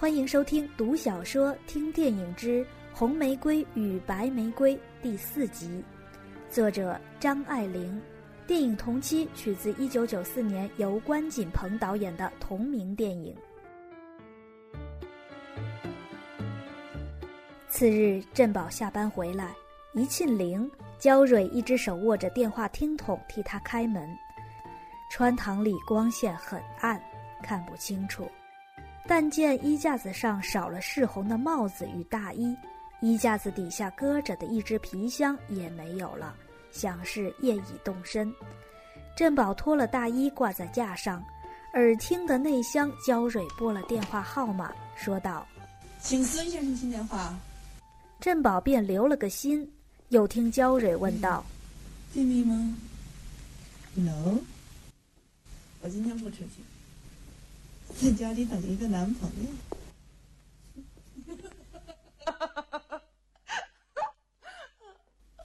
欢迎收听《读小说听电影之红玫瑰与白玫瑰》第四集，作者张爱玲。电影同期取自1994年由关锦鹏导演的同名电影。次日，振宝下班回来，一沁铃，焦蕊一只手握着电话听筒替他开门。穿堂里光线很暗，看不清楚。但见衣架子上少了赤红的帽子与大衣，衣架子底下搁着的一只皮箱也没有了，想是夜已动身。振宝脱了大衣挂在架上，耳听的内厢焦蕊拨了电话号码，说道：“请孙先生听电话。”振宝便留了个心，又听焦蕊问道：“静谧吗？”“No。”我今天不出去，在家里等一个男朋友。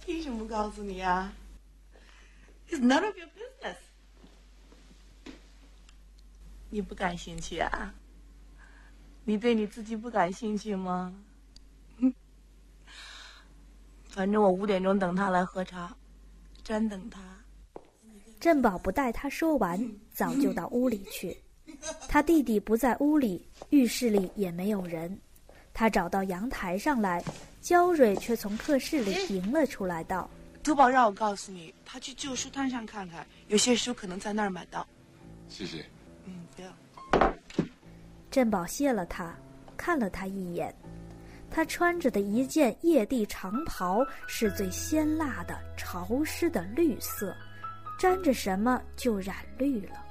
凭什么告诉你啊？It's none of your business。你不感兴趣啊？你对你自己不感兴趣吗？反正我五点钟等他来喝茶，专等他。振宝不待他说完，早就到屋里去。他弟弟不在屋里，浴室里也没有人。他找到阳台上来，焦蕊却从客室里迎了出来，道：“珠宝让我告诉你，他去旧书摊上看看，有些书可能在那儿买到。”谢谢。嗯，不要。振宝谢了他，看了他一眼。他穿着的一件曳地长袍是最鲜辣的、潮湿的绿色。沾着什么就染绿了。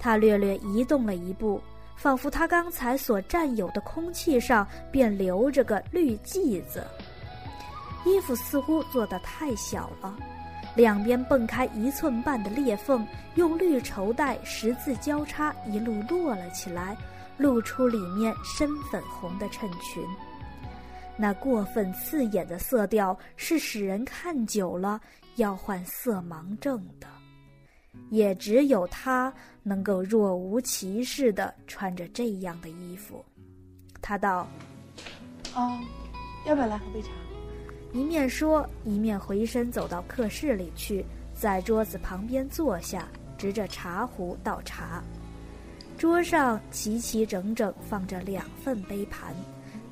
他略略移动了一步，仿佛他刚才所占有的空气上便留着个绿剂子。衣服似乎做得太小了，两边蹦开一寸半的裂缝，用绿绸带十字交叉，一路落了起来，露出里面深粉红的衬裙。那过分刺眼的色调是使人看久了。要患色盲症的，也只有他能够若无其事的穿着这样的衣服。他道：“哦，要不要来喝杯茶？”一面说，一面回身走到客室里去，在桌子旁边坐下，执着茶壶倒茶。桌上齐齐整整放着两份杯盘，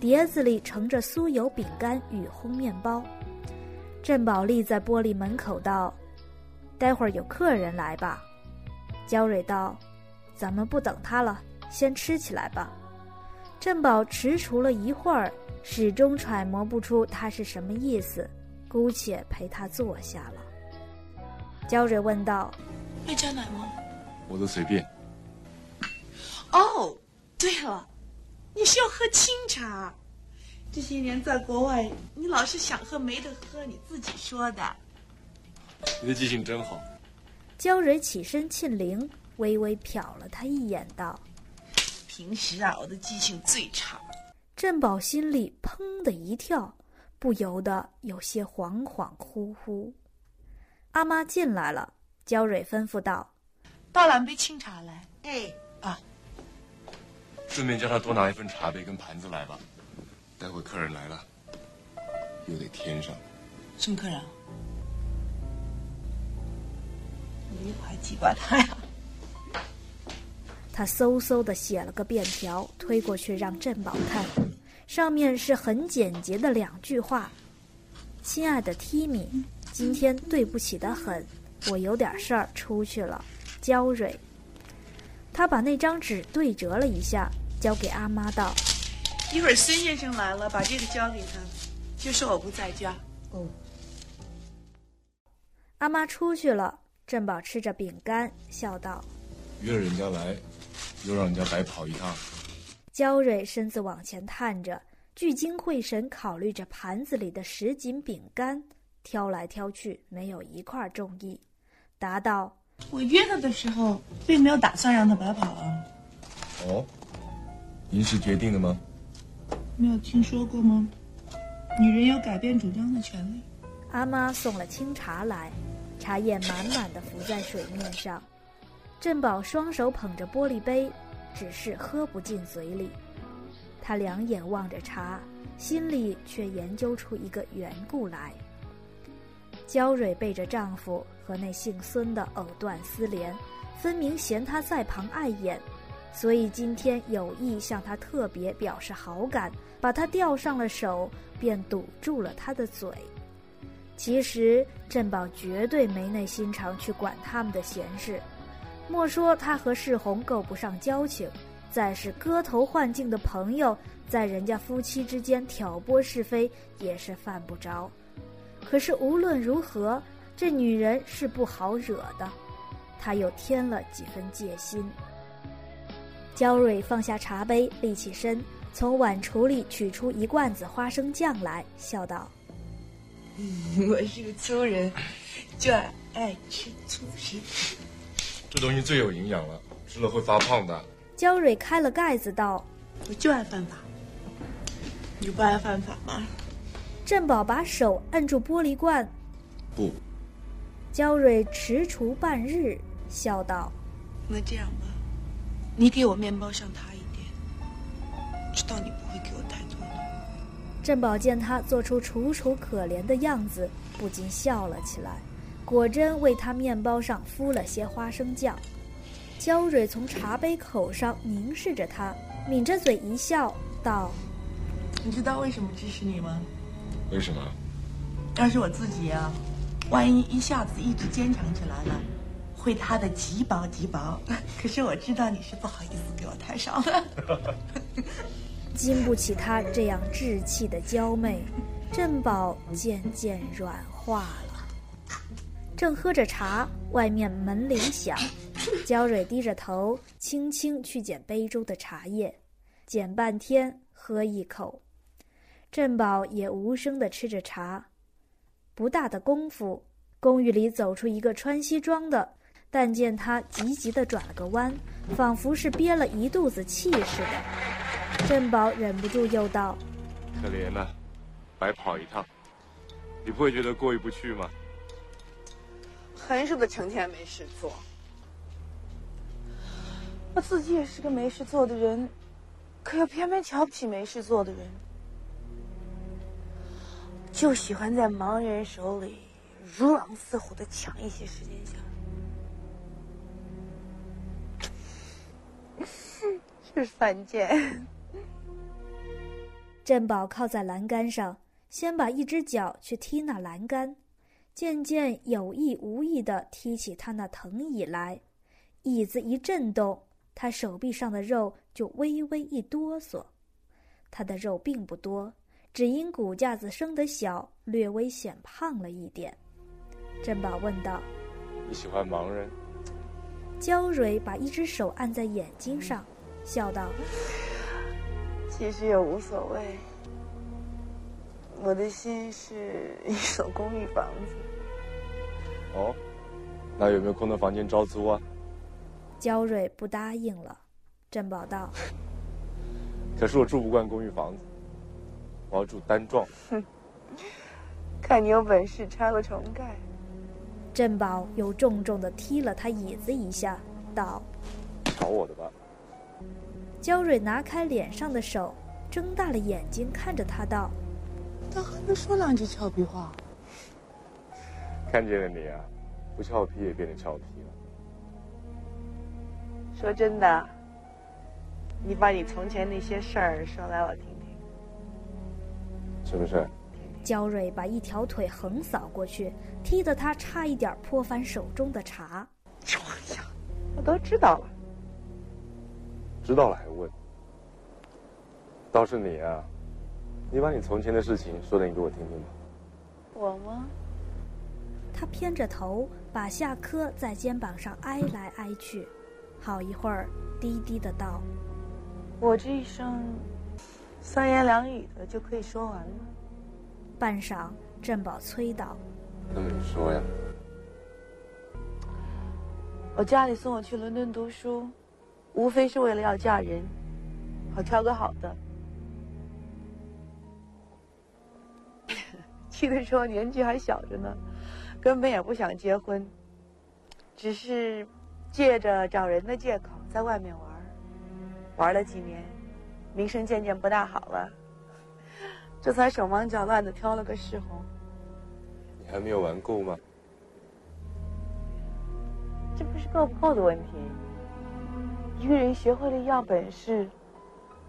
碟子里盛着酥油饼干与烘面包。郑宝立在玻璃门口道：“待会儿有客人来吧。”焦蕊道：“咱们不等他了，先吃起来吧。”振宝踟蹰了一会儿，始终揣摩不出他是什么意思，姑且陪他坐下了。焦蕊问道：“要加奶吗？”“我都随便。”“哦，对了，你是要喝清茶。”这些年在国外，你老是想喝没得喝，你自己说的。你的记性真好。焦蕊起身沁灵，微微瞟了他一眼，道：“平时啊，我的记性最差。”振宝心里砰的一跳，不由得有些恍恍惚惚。阿妈进来了，焦蕊吩咐道：“倒两杯清茶来。”哎啊，顺便叫他多拿一份茶杯跟盘子来吧。待会客人来了，又得添上。什么客人？你还记挂他呀？他嗖嗖的写了个便条，推过去让振宝看，上面是很简洁的两句话：“亲爱的 Timmy，今天对不起的很，我有点事儿出去了。”焦蕊。他把那张纸对折了一下，交给阿妈道。一会儿孙先生来了，把这个交给他，就说我不在家。哦。阿妈出去了，振宝吃着饼干，笑道：“约了人家来，又让人家白跑一趟。”焦蕊身子往前探着，聚精会神考虑着盘子里的什锦饼干，挑来挑去，没有一块中意，答道：“我约他的时候，并没有打算让他白跑啊。”哦，您是决定的吗？没有听说过吗？女人有改变主张的权利。阿妈送了清茶来，茶叶满满的浮在水面上。振宝双手捧着玻璃杯，只是喝不进嘴里。他两眼望着茶，心里却研究出一个缘故来。焦蕊背着丈夫和那姓孙的藕断丝连，分明嫌他在旁碍眼，所以今天有意向他特别表示好感，把他钓上了手，便堵住了他的嘴。其实珍宝绝对没那心肠去管他们的闲事，莫说他和世红够不上交情，再是割头换颈的朋友，在人家夫妻之间挑拨是非也是犯不着。可是无论如何，这女人是不好惹的，他又添了几分戒心。焦蕊放下茶杯，立起身，从碗橱里取出一罐子花生酱来，笑道：“ 我是个粗人，就爱爱吃粗食。这东西最有营养了，吃了会发胖的。”焦蕊开了盖子，道：“我就爱犯法，你不爱犯法吗？”振宝把手按住玻璃罐，不。焦蕊踟蹰半日，笑道：“那这样吧，你给我面包上他一点，知道你不会给我太多的。”振宝见他做出楚楚可怜的样子，不禁笑了起来，果真为他面包上敷了些花生酱。焦蕊从茶杯口上凝视着他，抿着嘴一笑，道：“你知道为什么支持你吗？”为什么？要是我自己呀，万一一下子意志坚强起来了，会塌的极薄极薄。可是我知道你是不好意思给我太少的。经不起他这样稚气的娇媚，振宝渐渐软化了。正喝着茶，外面门铃响，焦蕊低着头，轻轻去捡杯中的茶叶，捡半天，喝一口。振宝也无声地吃着茶，不大的功夫，公寓里走出一个穿西装的，但见他急急地转了个弯，仿佛是憋了一肚子气似的。振宝忍不住又道：“可怜了，白跑一趟，你不会觉得过意不去吗？”横竖的成天没事做，我自己也是个没事做的人，可又偏偏瞧不起没事做的人。就喜欢在盲人手里如狼似虎的抢一些时间下 是犯贱。振宝靠在栏杆上，先把一只脚去踢那栏杆，渐渐有意无意地踢起他那藤椅来，椅子一震动，他手臂上的肉就微微一哆嗦。他的肉并不多。只因骨架子生得小，略微显胖了一点。振宝问道：“你喜欢盲人？”焦蕊把一只手按在眼睛上，笑道：“其实也无所谓。我的心是一所公寓房子。”哦，那有没有空的房间招租啊？焦蕊不答应了。珍宝道：“可是我住不惯公寓房子。”我要住单幢。哼，看你有本事拆了重盖。振宝又重重的踢了他椅子一下，道：“找我的吧。”焦蕊拿开脸上的手，睁大了眼睛看着他道：“他还能说两句俏皮话？”看见了你啊，不俏皮也变得俏皮了。说真的，你把你从前那些事儿说来我听听。是不是？焦蕊把一条腿横扫过去，踢得他差一点泼翻手中的茶。我都知道了。知道了还问？倒是你啊，你把你从前的事情说点给我听听吧。我吗？他偏着头，把下颏在肩膀上挨来挨去，好一会儿，低低的道：“我这一生。”三言两语的就可以说完了。半晌，振宝催道：“那么你说呀？我家里送我去伦敦读书，无非是为了要嫁人，好挑个好的。去的时候年纪还小着呢，根本也不想结婚，只是借着找人的借口在外面玩，玩了几年。”名声渐渐不大好了，这才手忙脚乱的挑了个世红。你还没有玩够吗？这不是够不够的问题。一个人学会了一样本事，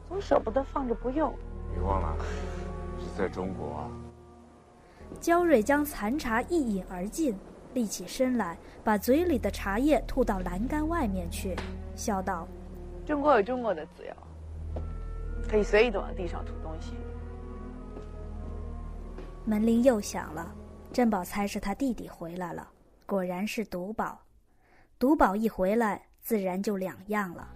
总舍不得放着不用。别忘了，是在中国啊。焦瑞将残茶一饮而尽，立起身来，把嘴里的茶叶吐到栏杆外面去，笑道：“中国有中国的自由，可以随意的往地上吐东西。”门铃又响了，珍宝猜是他弟弟回来了，果然是独宝。独宝一回来，自然就两样了。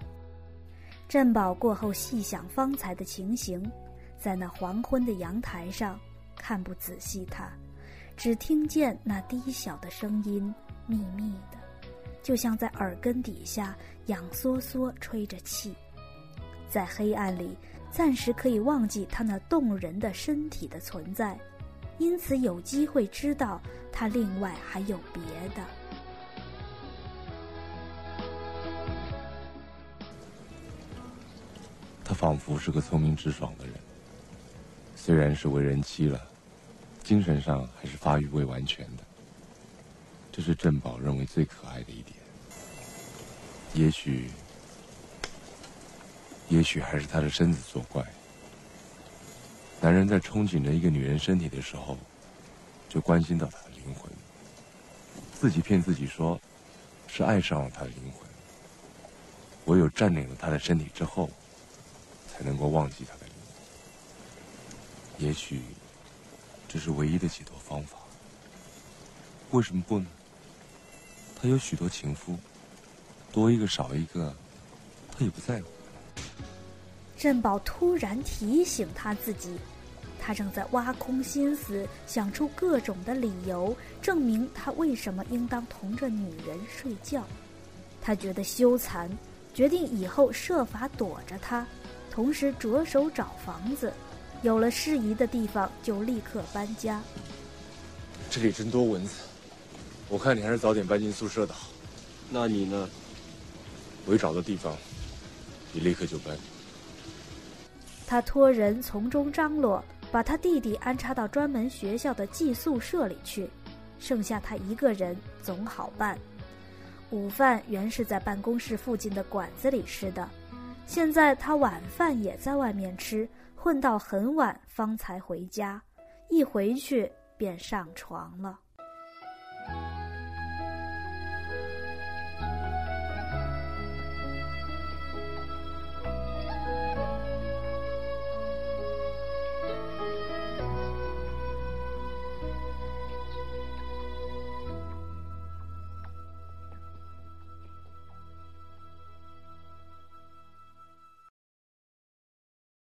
珍宝过后细想方才的情形，在那黄昏的阳台上。看不仔细，他只听见那低小的声音，密密的，就像在耳根底下痒缩缩吹着气。在黑暗里，暂时可以忘记他那动人的身体的存在，因此有机会知道他另外还有别的。他仿佛是个聪明直爽的人，虽然是为人妻了。精神上还是发育未完全的，这是珍宝认为最可爱的一点。也许，也许还是他的身子作怪。男人在憧憬着一个女人身体的时候，就关心到她的灵魂，自己骗自己说，是爱上了她的灵魂。唯有占领了她的身体之后，才能够忘记他的灵魂。也许。这是唯一的解脱方法。为什么不呢？他有许多情夫，多一个少一个，他也不在乎。珍宝突然提醒他自己，他正在挖空心思想出各种的理由，证明他为什么应当同着女人睡觉。他觉得羞惭，决定以后设法躲着她，同时着手找房子。有了适宜的地方，就立刻搬家。这里真多蚊子，我看你还是早点搬进宿舍的好。那你呢？我一找到地方，你立刻就搬。他托人从中张罗，把他弟弟安插到专门学校的寄宿舍里去，剩下他一个人总好办。午饭原是在办公室附近的馆子里吃的，现在他晚饭也在外面吃。混到很晚方才回家，一回去便上床了。